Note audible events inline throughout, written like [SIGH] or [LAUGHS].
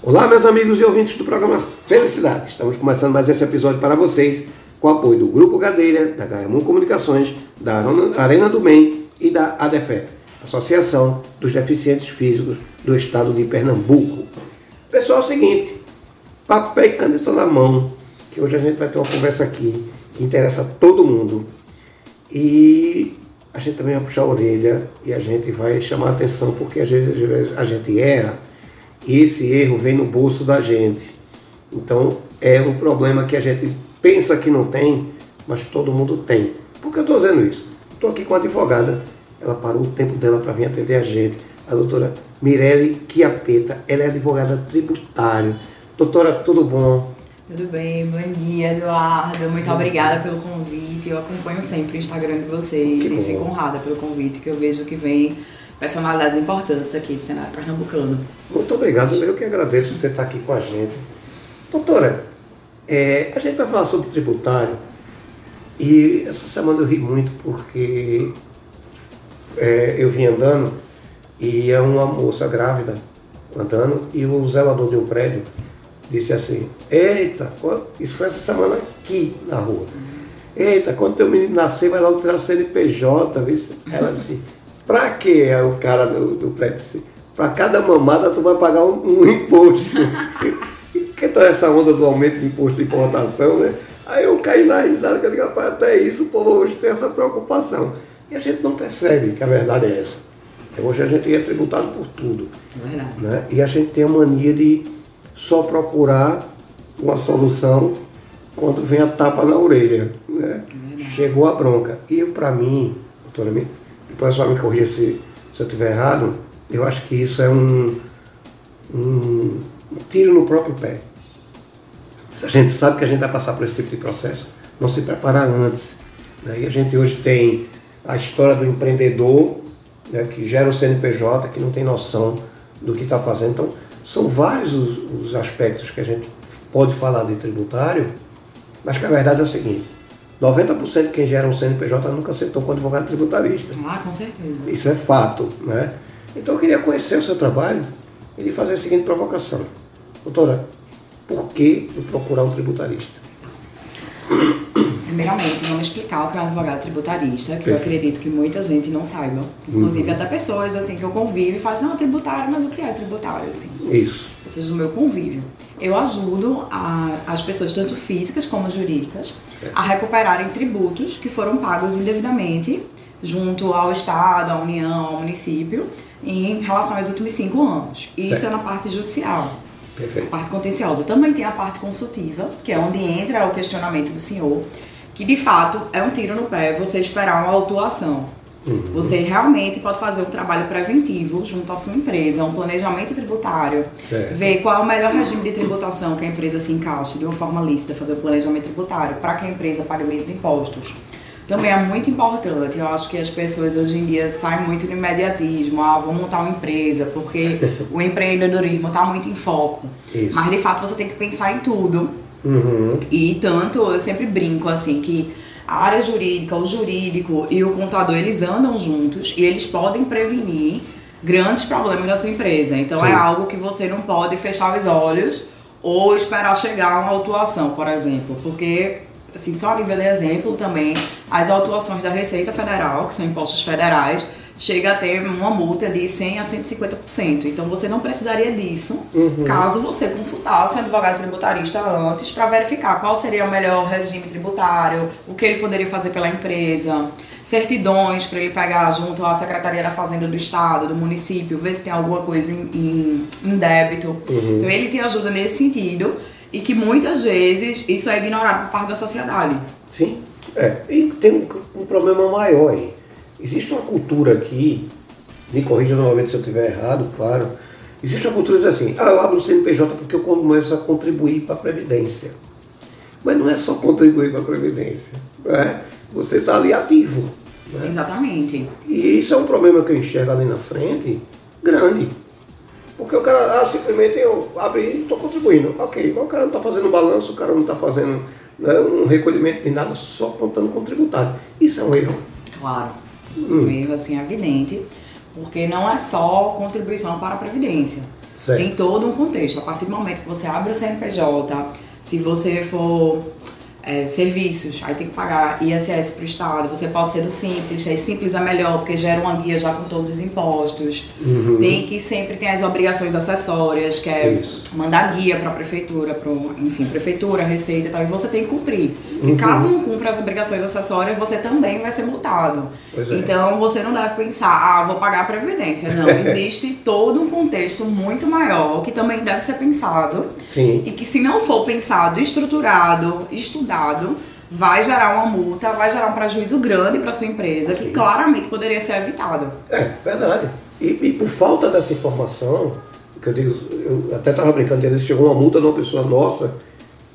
Olá, meus amigos e ouvintes do programa Felicidade. Estamos começando mais esse episódio para vocês com o apoio do Grupo Gadeira, da Gaiamon Comunicações, da Arena do Bem e da ADEFE, Associação dos Deficientes Físicos do Estado de Pernambuco. Pessoal, é o seguinte, papel e caneta na mão, que hoje a gente vai ter uma conversa aqui que interessa a todo mundo. E a gente também vai puxar a orelha e a gente vai chamar a atenção porque às vezes a gente erra esse erro vem no bolso da gente. Então é um problema que a gente pensa que não tem, mas todo mundo tem. Por que eu estou dizendo isso? Estou aqui com a advogada, ela parou o tempo dela para vir atender a gente, a doutora Mirelle Chiapeta, ela é advogada tributária. Doutora, tudo bom? Tudo bem, bom dia, Eduardo. Muito bom obrigada dia. pelo convite. Eu acompanho sempre o Instagram de vocês que e bom. fico honrada pelo convite, que eu vejo que vem personalidades importantes aqui do cenário pernambucano. Muito obrigado, eu que agradeço você estar aqui com a gente. Doutora, é, a gente vai falar sobre tributário e essa semana eu ri muito porque é, eu vim andando e é uma moça grávida andando e o zelador de um prédio disse assim, eita, isso foi essa semana aqui na rua. Eita, quando teu menino nascer, vai logo tirar o CNPJ. Ela disse, Pra que é o cara do, do prédio? Para cada mamada tu vai pagar um, um imposto. [LAUGHS] que tá essa onda do aumento de imposto de importação, né? Aí eu caí na risada, que eu digo, rapaz, até isso o povo hoje tem essa preocupação. E a gente não percebe que a verdade é essa. Hoje a gente é tributado por tudo. É verdade. Né? E a gente tem a mania de só procurar uma solução quando vem a tapa na orelha. Né? É Chegou a bronca. E para mim, doutora, só me corrija se, se eu estiver errado, eu acho que isso é um, um, um tiro no próprio pé. Se a gente sabe que a gente vai passar por esse tipo de processo, não se preparar antes. Né? E a gente hoje tem a história do empreendedor né, que gera o CNPJ, que não tem noção do que está fazendo. Então, são vários os, os aspectos que a gente pode falar de tributário, mas que a verdade é o seguinte: 90% de quem gera um CNPJ nunca sentou com advogado tributarista. Ah, com certeza. Isso é fato. Né? Então eu queria conhecer o seu trabalho e fazer a seguinte provocação. Doutora, por que eu procurar um tributarista? Primeiramente, vamos explicar o que é um advogado tributarista, que Perfeito. eu acredito que muita gente não saiba. Inclusive, uhum. até pessoas assim que eu convivo e fazem, não, tributário, mas o que é tributário? Assim? Isso. Pessoas do meu convívio. Eu ajudo a, as pessoas, tanto físicas como jurídicas, a recuperarem tributos que foram pagos indevidamente junto ao Estado, à União, ao município, em relação aos últimos cinco anos. Isso certo. é na parte judicial. Perfeito. A parte contenciosa. Também tem a parte consultiva, que é onde entra o questionamento do senhor, que de fato é um tiro no pé você esperar uma autuação. Uhum. Você realmente pode fazer um trabalho preventivo junto à sua empresa, um planejamento tributário, certo. ver qual é o melhor regime de tributação que a empresa se encaixe de uma forma lícita, fazer o planejamento tributário para que a empresa pague menos impostos. Também é muito importante, eu acho que as pessoas hoje em dia saem muito no imediatismo, ah, vou montar uma empresa, porque [LAUGHS] o empreendedorismo está muito em foco. Isso. Mas de fato você tem que pensar em tudo Uhum. E tanto, eu sempre brinco assim, que a área jurídica, o jurídico e o contador, eles andam juntos e eles podem prevenir grandes problemas da sua empresa. Então é Sim. é algo que você não pode fechar os olhos ou esperar chegar uma autuação, por exemplo, porque assim, só a nível de exemplo também, as autuações da Receita Federal, que são impostos federais, chega a ter uma multa de 100 a 150%. Então você não precisaria disso uhum. caso você consultasse um advogado tributarista antes para verificar qual seria o melhor regime tributário, o que ele poderia fazer pela empresa, certidões para ele pegar junto à Secretaria da Fazenda do Estado, do município, ver se tem alguma coisa em, em, em débito. Uhum. Então ele te ajuda nesse sentido e que muitas vezes isso é ignorado por parte da sociedade. Sim, é. E tem um, um problema maior aí Existe uma cultura aqui, me corrija novamente se eu estiver errado, claro. Existe uma cultura assim, ah, eu abro o CNPJ porque eu começo a contribuir para a Previdência. Mas não é só contribuir para a Previdência. Né? Você está ali ativo. Né? Exatamente. E isso é um problema que eu enxergo ali na frente, grande. Porque o cara, ah, simplesmente eu abri e estou contribuindo. Ok, mas o cara não está fazendo balanço, o cara não está fazendo né, um recolhimento de nada, só contando com tributário. Isso é um erro. Claro um erro assim evidente, porque não é só contribuição para a previdência. Certo. Tem todo um contexto. A partir do momento que você abre o CNPJ, se você for é, serviços, aí tem que pagar ISS para o Estado. Você pode ser do Simples, aí Simples é melhor porque gera uma guia já com todos os impostos. Uhum. Tem que sempre ter as obrigações acessórias, que é Isso. mandar guia para a prefeitura, para enfim, prefeitura, receita e tal, e você tem que cumprir. Uhum. E caso não cumpra as obrigações acessórias, você também vai ser multado. É. Então você não deve pensar, ah, vou pagar a previdência. Não, [LAUGHS] existe todo um contexto muito maior que também deve ser pensado. Sim. E que se não for pensado, estruturado, estudado, vai gerar uma multa, vai gerar um prejuízo grande para sua empresa, que claramente poderia ser evitado. É, verdade. E, e por falta dessa informação, que eu digo, eu até estava brincando, eles chegou uma multa de uma pessoa nossa,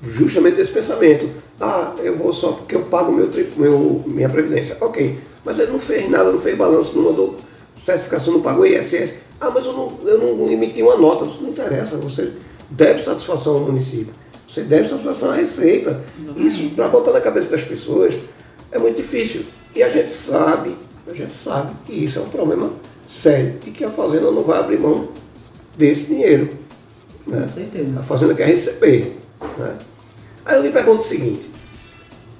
justamente desse pensamento. Ah, eu vou só porque eu pago meu, meu, minha previdência. Ok, mas ele não fez nada, não fez balanço, não mandou certificação, não pagou ISS. Ah, mas eu não, eu não emiti uma nota. Isso não interessa, você deve satisfação ao município. Você deve satisfação à receita. Isso, para botar na cabeça das pessoas, é muito difícil. E a gente sabe, a gente sabe que isso é um problema sério e que a Fazenda não vai abrir mão desse dinheiro. Né? Com certeza. A Fazenda quer receber. Né? Aí eu lhe pergunto o seguinte,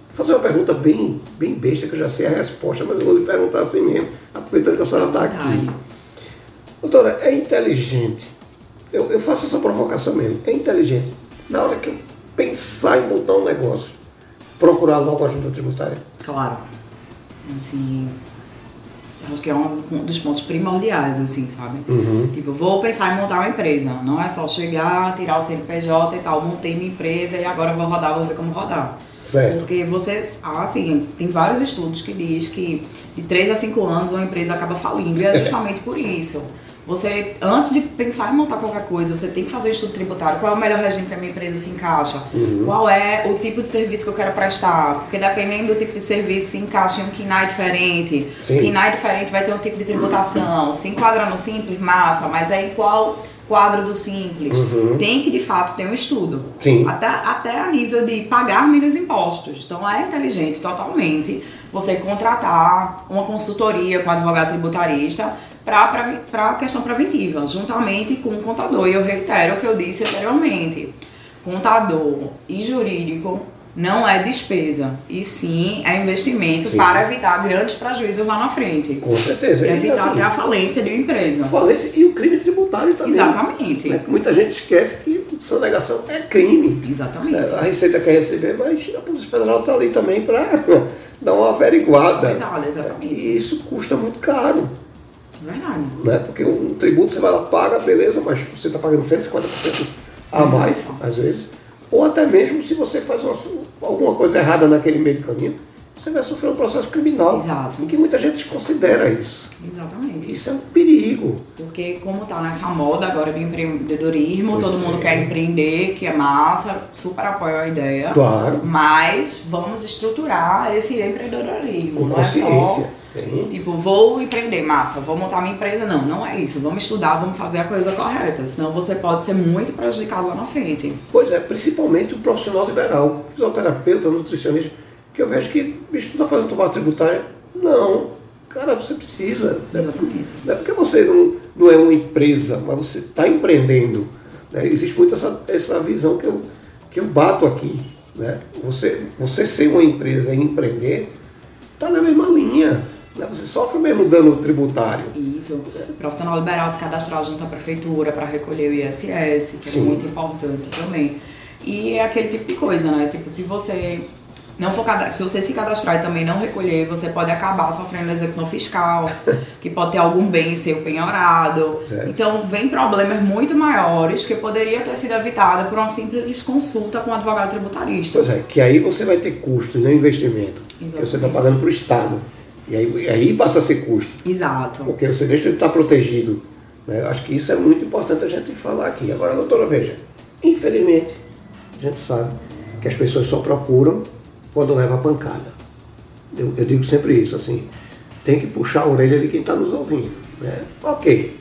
vou fazer uma pergunta bem, bem besta, que eu já sei a resposta, mas eu vou lhe perguntar assim mesmo, aproveitando que a senhora está aqui. Doutora, é inteligente, eu, eu faço essa provocação mesmo, é inteligente na hora que eu pensar em botar um negócio, procurar logo ajuda tributária. Claro. Assim, acho que é um, dos pontos primordiais, assim, sabe? Uhum. Tipo, vou pensar em montar uma empresa. Não é só chegar, tirar o CNPJ e tal, montei minha empresa e agora vou rodar, vou ver como rodar. Certo. Porque vocês, assim, tem vários estudos que diz que de 3 a 5 anos uma empresa acaba falindo e é [LAUGHS] justamente por isso. Você, antes de pensar em montar qualquer coisa, você tem que fazer estudo tributário. Qual é o melhor regime que a minha empresa se encaixa? Uhum. Qual é o tipo de serviço que eu quero prestar? Porque dependendo do tipo de serviço, se encaixa em um KINAI diferente. Sim. O KINAI diferente vai ter um tipo de tributação. Se enquadra no simples, massa. Mas aí qual quadro do simples? Uhum. Tem que, de fato, ter um estudo. Sim. Até, até a nível de pagar menos impostos. Então, é inteligente totalmente você contratar uma consultoria com advogado tributarista para a questão preventiva, juntamente com o contador. E eu reitero o que eu disse anteriormente: contador e jurídico não é despesa, e sim é investimento sim. para evitar grandes prejuízos lá na frente. Com certeza. evitar assim, até a falência de uma empresa. Falência e o crime tributário também. Exatamente. Né? Muita gente esquece que sonegação é crime. Exatamente. É, a Receita quer receber, mas a Polícia Federal está ali também para [LAUGHS] dar uma averiguada. Exatamente. E isso custa muito caro. Verdade. Né? Porque um tributo você vai lá, paga, beleza, mas você está pagando 150% a mais, às vezes. Ou até mesmo se você faz uma, alguma coisa errada naquele meio de caminho, você vai sofrer um processo criminal. Exato. Em que muita gente considera isso. Exatamente. Isso é um perigo. Porque como tá nessa moda agora do empreendedorismo, pois todo mundo quer empreender, que é massa, super apoio a ideia. Claro. Mas vamos estruturar esse empreendedorismo. Com consciência. É só Sim. Tipo, vou empreender, massa, vou montar minha empresa. Não, não é isso. Vamos estudar, vamos fazer a coisa correta. Senão você pode ser muito prejudicado lá na frente. Pois é, principalmente o profissional liberal, fisioterapeuta, nutricionista, que eu vejo que, bicho, tu tá fazendo tomada tributária? Não. Cara, você precisa. Exatamente. Não é porque você não, não é uma empresa, mas você está empreendendo. Né? Existe muito essa, essa visão que eu, que eu bato aqui. Né? Você, você ser uma empresa e empreender está na mesma linha. Né? Você sofre mesmo dano tributário. Isso. O profissional liberal se cadastrar junto à prefeitura para recolher o ISS, que Sim. é muito importante também. E é aquele tipo de coisa, né? Tipo, se você não for se você se cadastrar e também não recolher, você pode acabar sofrendo execução fiscal, [LAUGHS] que pode ter algum bem seu penhorado. Certo. Então, vem problemas muito maiores que poderia ter sido evitado por uma simples consulta com um advogado tributarista. Pois é, que aí você vai ter custo, não investimento. Exatamente. Que você está pagando para o Estado. E aí, aí passa a ser custo. Exato. Porque você deixa de estar protegido. Né? Acho que isso é muito importante a gente falar aqui. Agora, doutora, veja, infelizmente, a gente sabe que as pessoas só procuram quando leva a pancada. Eu, eu, digo sempre isso, assim, tem que puxar a orelha de quem está nos ouvindo. Né? Ok,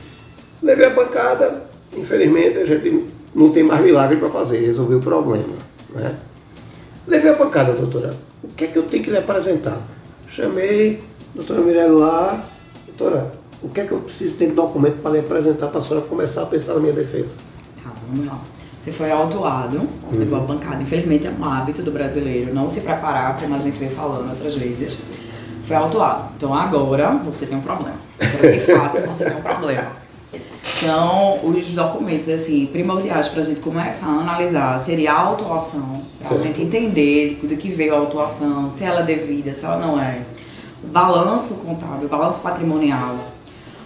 levei a pancada, infelizmente a gente não tem mais milagre para fazer, resolver o problema. Né? Levei a pancada, doutora. O que é que eu tenho que lhe apresentar? Chamei a doutora Mirella lá, doutora, O que é que eu preciso ter de documento para lhe apresentar para a senhora começar a pensar na minha defesa? Tá, vamos lá. Você foi autuado, uhum. levou a pancada. Infelizmente é um hábito do brasileiro não se preparar, como a gente vem falando outras vezes. Foi autuado. Então agora você tem um problema. Agora, de fato, você tem um problema. Então, os documentos, assim, primordiais para a gente começar a analisar seria a autuação, para a gente entender do que veio a autuação, se ela é devida, se ela não é. O balanço contábil, o balanço patrimonial.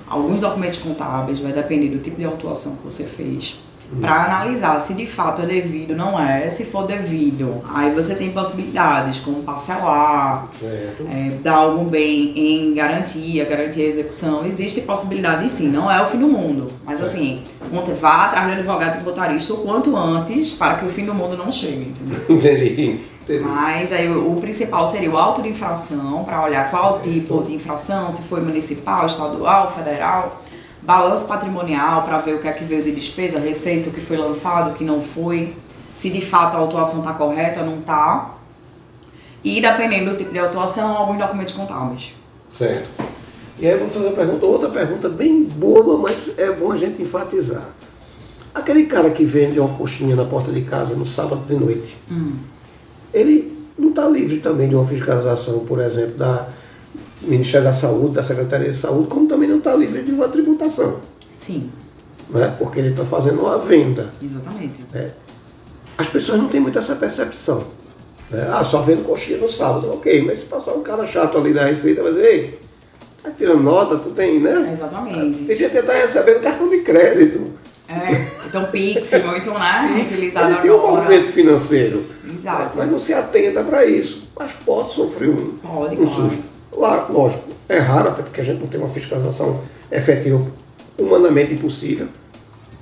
Alguns documentos contábeis, vai depender do tipo de autuação que você fez para analisar se de fato é devido, não é. Se for devido, aí você tem possibilidades como parcelar, é, dar algum bem em garantia, garantia de execução. Existe possibilidade sim, não é o fim do mundo. Mas assim, vá atrás do advogado tributarista o quanto antes para que o fim do mundo não chegue. [LAUGHS] Entendi. Mas aí o, principal seria o auto de infração, para olhar qual tipo de infração, se foi municipal, estadual, federal balanço patrimonial para ver o que é que veio de despesa, receita, o que foi lançado, o que não foi, se de fato a autuação está correta, não está. E dependendo do tipo de autuação, alguns documentos contábeis. Certo. E aí eu vou fazer uma pergunta, outra pergunta bem boa, mas é bom a gente enfatizar. Aquele cara que vende uma coxinha na porta de casa no sábado de noite, hum. ele não está livre também de uma fiscalização, por exemplo, da Ministério da Saúde, da Secretaria de Saúde, como também não está livre de uma tributação. Sim. Né? Porque ele está fazendo uma venda. Exatamente. É. As pessoas não têm muito essa percepção. Né? Ah, só vendo coxinha no sábado. Ok, mas se passar um cara chato ali da Receita, vai dizer, ei, tá tirando nota, tu tem, né? Exatamente. Tem gente que está recebendo cartão de crédito. É, então Pix, muito, né? Utilizado ele tem um movimento financeiro. Exato. Mas não se atenta para isso. Mas pode sofrer um, pode, um susto. Lá, lógico, é raro, até porque a gente não tem uma fiscalização efetiva, humanamente impossível,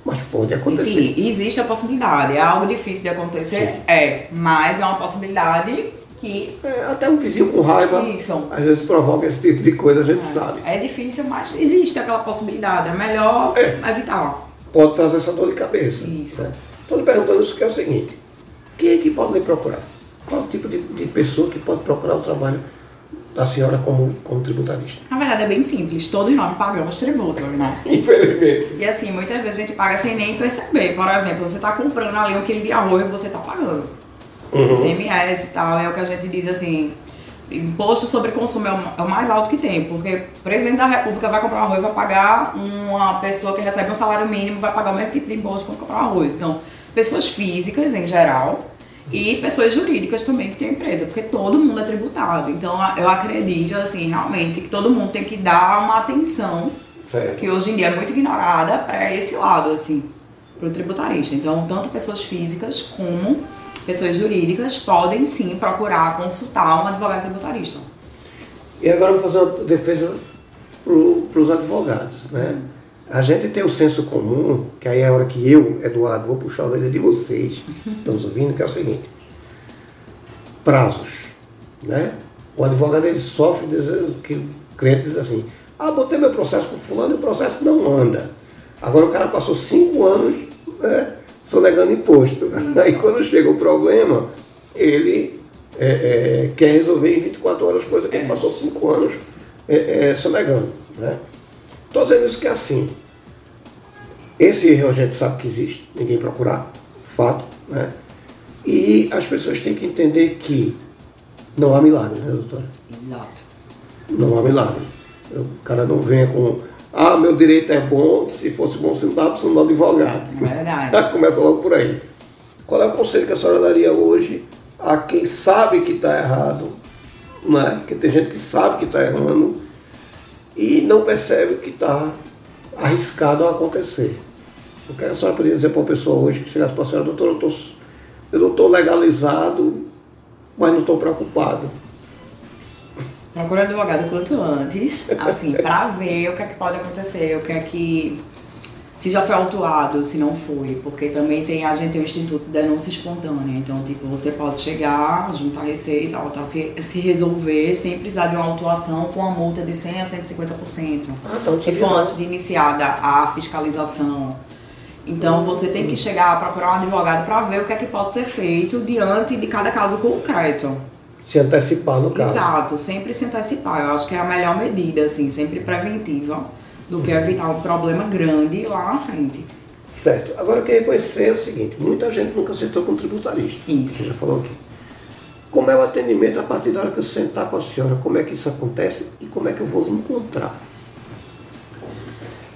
mas pode acontecer. Sim, existe a possibilidade. É algo difícil de acontecer? Sim. É, mas é uma possibilidade que. É, até um vizinho com raiva Isso. às vezes provoca esse tipo de coisa, a gente é. sabe. É difícil, mas existe aquela possibilidade. É melhor é. evitar. Pode trazer essa dor de cabeça. Isso. Estou lhe perguntando isso que é o seguinte: quem é que pode lhe procurar? Qual o tipo de, de pessoa que pode procurar o trabalho da senhora como, como tributarista? Na verdade é bem simples, todos nós pagamos tributo, né? [LAUGHS] Infelizmente. E assim, muitas vezes a gente paga sem nem perceber. Por exemplo, você está comprando ali um quilo de arroz e você está pagando. Uhum. ICMS e tal, é o que a gente diz assim, imposto sobre consumo é o mais alto que tem, porque o presidente da república vai comprar um arroz vai pagar uma pessoa que recebe um salário mínimo vai pagar o mesmo tipo de imposto quando comprar um arroz. Então, pessoas físicas em geral e pessoas jurídicas também que têm empresa, porque todo mundo é tributado. Então eu acredito, assim, realmente que todo mundo tem que dar uma atenção, certo. que hoje em dia é muito ignorada, para esse lado, assim, para o tributarista. Então, tanto pessoas físicas como pessoas jurídicas podem sim procurar consultar um advogado tributarista. E agora eu vou fazer uma defesa para os advogados, né? Hum. A gente tem o senso comum, que aí é a hora que eu, Eduardo, vou puxar a orelha de vocês, estão ouvindo, que é o seguinte. Prazos. Né? O advogado ele sofre que o cliente diz assim, ah, botei meu processo com fulano e o processo não anda. Agora o cara passou cinco anos né, sonegando imposto. [LAUGHS] Aí quando chega o problema, ele é, é, quer resolver em 24 horas coisa que ele passou cinco anos é, é sonegando. Né? Estou dizendo isso que é assim. Esse erro a gente sabe que existe, ninguém procurar, fato, né? E as pessoas têm que entender que não há milagre, né, doutora? Exato. Não há milagre. O cara não venha com, ah, meu direito é bom, se fosse bom você não estava precisando de um advogado. É verdade. [LAUGHS] Começa logo por aí. Qual é o conselho que a senhora daria hoje a quem sabe que está errado, né? Porque tem gente que sabe que está errando e não percebe que está arriscado a acontecer. O que a senhora poderia dizer para uma pessoa hoje que chegasse para a senhora, doutor, eu não estou legalizado, mas não estou preocupado. Procura advogado quanto antes, assim, para ver o que é que pode acontecer, o que é que se já foi autuado, se não foi, porque também tem a gente tem o Instituto de Denúncia Espontânea, então tipo, você pode chegar, juntar receita, autar, se, se resolver sem precisar de uma autuação com uma multa de 100 a 150%. Ah, então, se for antes de iniciada a fiscalização. Então você tem que chegar a procurar um advogado para ver o que é que pode ser feito diante de cada caso concreto. Se antecipar no caso. Exato, sempre se antecipar. Eu acho que é a melhor medida, assim, sempre preventiva do que evitar um problema grande lá na frente. Certo. Agora eu queria conhecer o seguinte, muita gente nunca sentou com um tributarista. Isso. Você já falou aqui. Como é o atendimento a partir da hora que eu sentar com a senhora? Como é que isso acontece e como é que eu vou encontrar?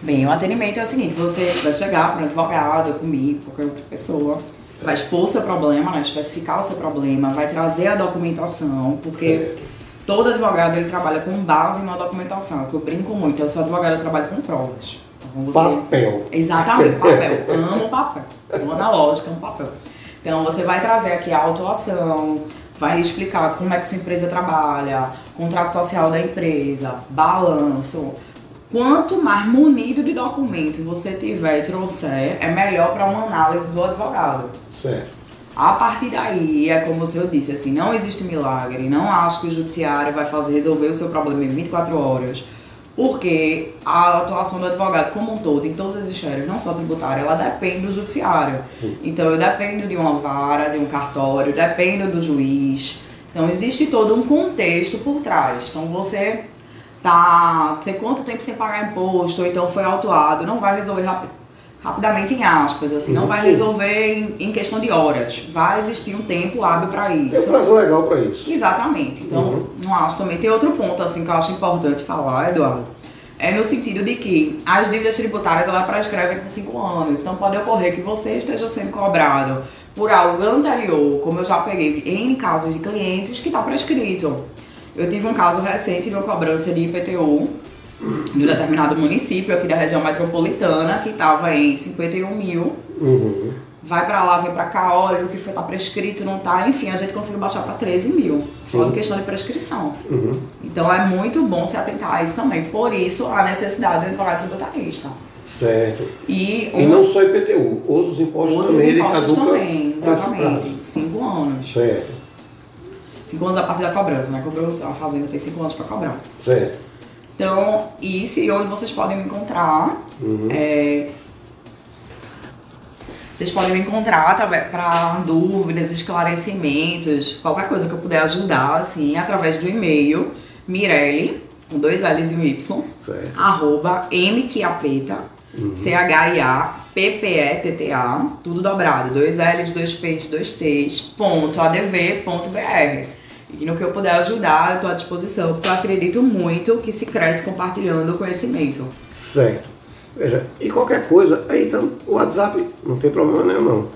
Bem, o atendimento é o seguinte, você vai chegar para um advogado, comigo, qualquer outra pessoa, vai expor o seu problema, vai especificar o seu problema, vai trazer a documentação, porque Certo. Todo advogado ele trabalha com base na documentação, que eu brinco muito, eu sou advogado, eu trabalho com provas. Então, você... Papel. Exatamente, papel. [LAUGHS] Amo papel. Sou analógica, amo papel. Então você vai trazer aqui a autuação, vai explicar como é que sua empresa trabalha, contrato social da empresa, balanço. Quanto mais munido de documento você tiver e trouxer, é melhor para uma análise do advogado. Certo. A partir daí, é como o senhor disse, assim, não existe milagre, não acho que o judiciário vai fazer resolver o seu problema em 24 horas, porque a atuação do advogado como um todo, em todas as esferas, não só tributária, ela depende do judiciário. Sim. Então, eu dependo de uma vara, de um cartório, dependo do juiz. Então, existe todo um contexto por trás. Então, você tá, sei quanto tempo sem pagar imposto, ou então foi autuado, não vai resolver rapi- rapidamente em aspas, assim, não vai Sim. resolver em, em questão de horas. Vai existir um tempo hábil para Tem um isso. prazo legal para isso. Exatamente. Então, Uhum. não acho também. Tem outro ponto assim que eu acho importante falar, Eduardo. É no sentido de que as dívidas tributárias ela prescrevem com 5 anos. Então pode ocorrer que você esteja sendo cobrado por algo anterior, como eu já peguei em casos de clientes, que está prescrito. Eu tive um caso recente de uma cobrança de IPTU de um determinado município aqui da região metropolitana, que estava em 51 mil Uhum. vai pra lá, vem pra cá, olha o que foi tá prescrito, não tá, enfim, a gente conseguiu baixar pra 13 mil, só em questão de prescrição. Uhum. Então é muito bom se atentar a isso também, por isso a necessidade do advogado tributarista. Certo. E, E um- não só IPTU, outros impostos outros também, ele impostos também, exatamente, 5 anos. Certo, 5 anos a partir da cobrança, né? Cobrou, a fazenda tem 5 anos pra cobrar. certo. Então, isso e onde vocês podem me encontrar. Uhum. é, vocês podem me encontrar para dúvidas, esclarecimentos, qualquer coisa que eu puder ajudar, assim, através do e-mail Mirelle, com dois L's e um Y, Certo. arroba mquiapeta, C-H-I-A-P-P-E-T-T-A, tudo dobrado, dois L's, dois P's, dois T's, ponto, adv, ponto BR. E no que eu puder ajudar, eu estou à disposição, porque eu acredito muito que se cresce compartilhando o conhecimento. Certo. Veja, e qualquer coisa, aí então o WhatsApp não tem problema nenhum não.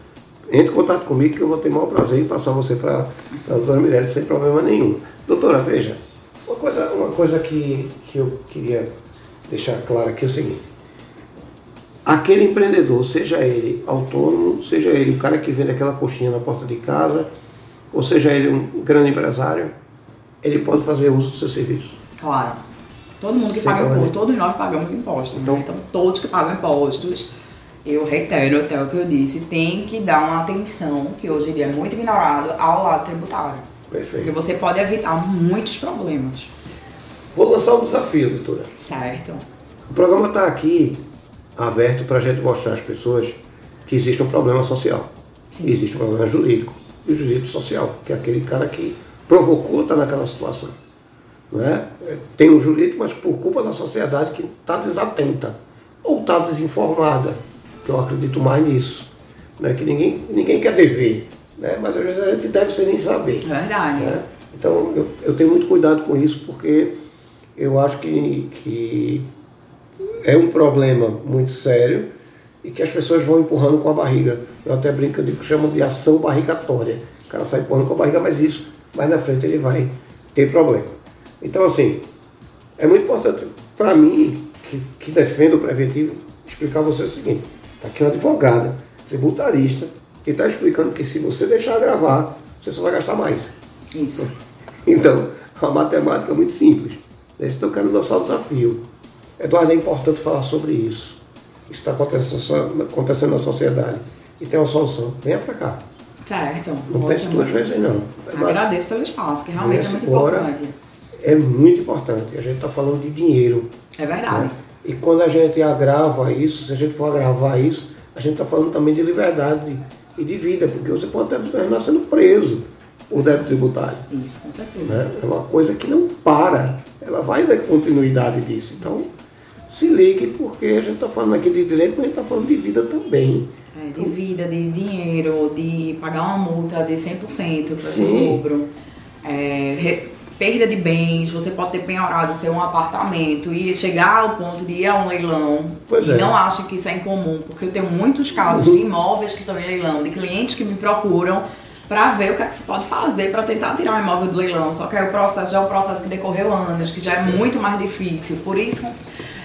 Entre em contato comigo que eu vou ter o maior prazer em passar você para a doutora Mirelle sem problema nenhum. Doutora, veja, uma coisa, uma coisa que, que eu queria deixar claro aqui é o seguinte. Aquele empreendedor, seja ele autônomo, seja ele o cara que vende aquela coxinha na porta de casa, ou seja ele um grande empresário, ele pode fazer uso do seu serviço. Claro. Todo mundo que Sem paga imposto, todos nós pagamos impostos. Então- Né? Então, todos que pagam impostos, eu reitero até o que eu disse, tem que dar uma atenção, que hoje em dia é muito ignorado, ao lado tributário. Porque Perfeito. você pode evitar muitos problemas. Vou lançar um desafio, doutora. Certo? O programa está aqui aberto para a gente mostrar às pessoas que existe um problema social. Sim. Existe um problema jurídico o jurídico social, que é aquele cara que provocou estar naquela situação. Não é? Tem um jurídico, mas por culpa da sociedade que está desatenta ou está desinformada, que eu acredito mais nisso. Né? Que ninguém, ninguém quer dever, né? mas às vezes a gente deve sem nem saber. Verdade. né? Então eu, eu tenho muito cuidado com isso porque eu acho que, que é um problema muito sério e que as pessoas vão empurrando com a barriga. Eu até brinco, eu digo que chamo de ação barrigatória. O cara sai empurrando com a barriga, mas isso mais na frente ele vai ter problema. Então assim, é muito importante para mim, que, que defendo o preventivo, explicar a você o seguinte, está aqui uma advogada, tributarista, que está explicando que se você deixar gravar, você só vai gastar mais. Isso. [LAUGHS] Então, a matemática é muito simples. Eles estão querendo lançar o desafio. Eduardo, é importante falar sobre isso. Isso está acontecendo, acontecendo na sociedade. E tem uma solução. Venha para cá. Certo. Não pense duas vezes, não. Eduardo, Agradeço pelo espaço, que realmente é muito importante. é muito importante. A gente está falando de dinheiro. É verdade. né? E quando a gente agrava isso, se a gente for agravar isso, a gente está falando também de liberdade e de vida, porque você pode até terminar sendo preso por débito tributário. Isso, com certeza. né? É uma coisa que não para, ela vai dar continuidade disso. Então, se ligue, porque a gente está falando aqui de direito, mas a gente está falando de vida também. É, de vida, de dinheiro, de pagar uma multa de 100% para ser dobro. É, re, perda de bens, você pode ter penhorado seu um apartamento e chegar ao ponto de ir a um leilão Pois e é. não acha que isso é incomum, porque eu tenho muitos casos de imóveis que estão em leilão, de clientes que me procuram para ver o que, é que se pode fazer para tentar tirar o imóvel do leilão. Só que aí o processo já é um processo que decorreu anos, que já é muito mais difícil. Por isso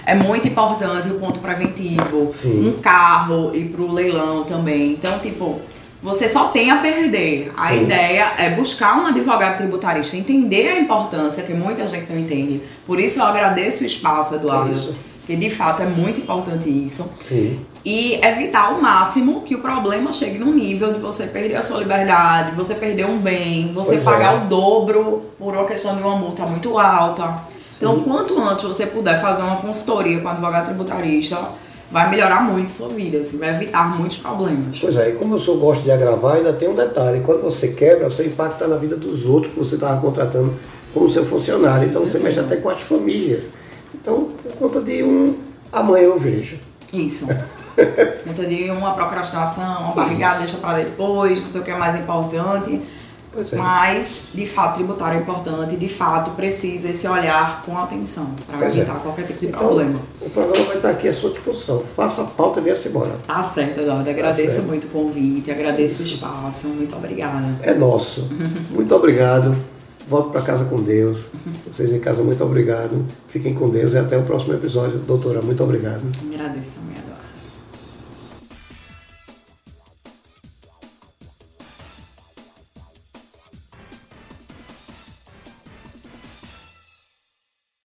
é muito importante o ponto preventivo, Sim. um carro ir pro leilão também. Então, tipo, você só tem a perder. A Sim. ideia é buscar um advogado tributarista, entender a importância que muita gente não entende. Por isso eu agradeço o espaço, Eduardo. Isso. Que de fato é muito importante isso. Sim. E evitar ao máximo que o problema chegue num nível de você perder a sua liberdade, você perder um bem, você Pois é. pagar o dobro por uma questão de uma multa muito alta. Então, quanto antes você puder fazer uma consultoria com um advogado tributarista, vai melhorar muito sua vida, assim, vai evitar muitos problemas. Pois é, e como eu sou gosto de agravar, ainda tem um detalhe. Quando você quebra, você impacta na vida dos outros que você estava contratando como seu funcionário. Então você mexe até com as famílias. Então, por conta de um amanhã eu vejo. Isso. [LAUGHS] Conta de uma procrastinação, uma barrigada deixa para depois, não sei o que é mais importante. É. Mas, de fato, tributário é importante, de fato, precisa esse olhar com atenção para é. evitar qualquer tipo de Então, problema. o programa vai estar aqui à sua disposição. Faça a pauta e venha-se embora. Tá certo, Eduardo. Agradeço certo. muito o convite, agradeço o espaço. Muito obrigada. É nosso. [LAUGHS] Muito obrigado. Volte para casa com Deus. Vocês em casa, muito obrigado. Fiquem com Deus e até o próximo episódio. Doutora, muito obrigado. Agradeço também, Eduardo.